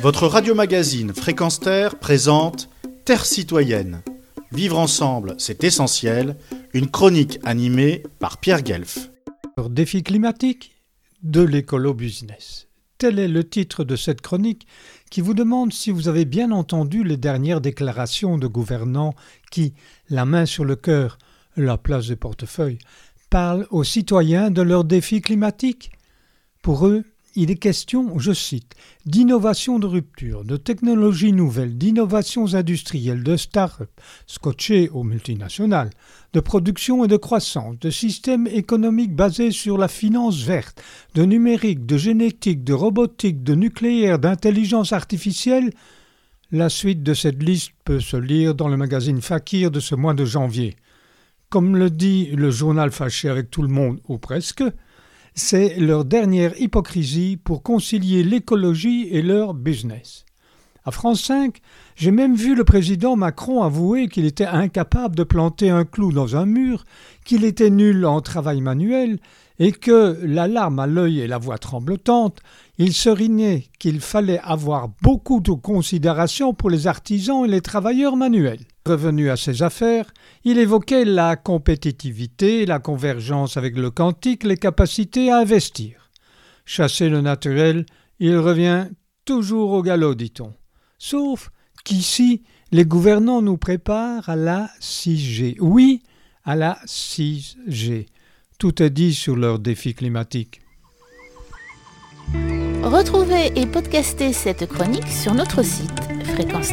Votre radio-magazine Fréquence Terre présente Terre citoyenne. Vivre ensemble, c'est essentiel. Une chronique animée par Pierre Guelf. Défi climatique de l'écolo-business. Tel est le titre de cette chronique qui vous demande si vous avez bien entendu les dernières déclarations de gouvernants qui, la main sur le cœur, la place du portefeuille, parlent aux citoyens de leurs défis climatiques. Pour eux, il est question, je cite, d'innovation de rupture, de technologies nouvelles, d'innovations industrielles, de start-up, scotchées aux multinationales, de production et de croissance, de systèmes économiques basés sur la finance verte, de numérique, de génétique, de robotique, de nucléaire, d'intelligence artificielle. La suite de cette liste peut se lire dans le magazine Fakir de ce mois de janvier. Comme le dit le journal fâché avec tout le monde, ou presque, c'est leur dernière hypocrisie pour concilier l'écologie et leur business. À France 5, j'ai même vu le président Macron avouer qu'il était incapable de planter un clou dans un mur, qu'il était nul en travail manuel, et que, l'alarme à l'œil et la voix tremblotante, il serinait qu'il fallait avoir beaucoup de considération pour les artisans et les travailleurs manuels. Revenu à ses affaires, il évoquait la compétitivité, la convergence avec le quantique, les capacités à investir. Chasser le naturel, il revient toujours au galop, dit-on. Sauf qu'ici, les gouvernants nous préparent à la 6G. Oui, à la 6G. Tout est dit sur leurs défis climatiques. Retrouvez et podcastez cette chronique sur notre site fréquence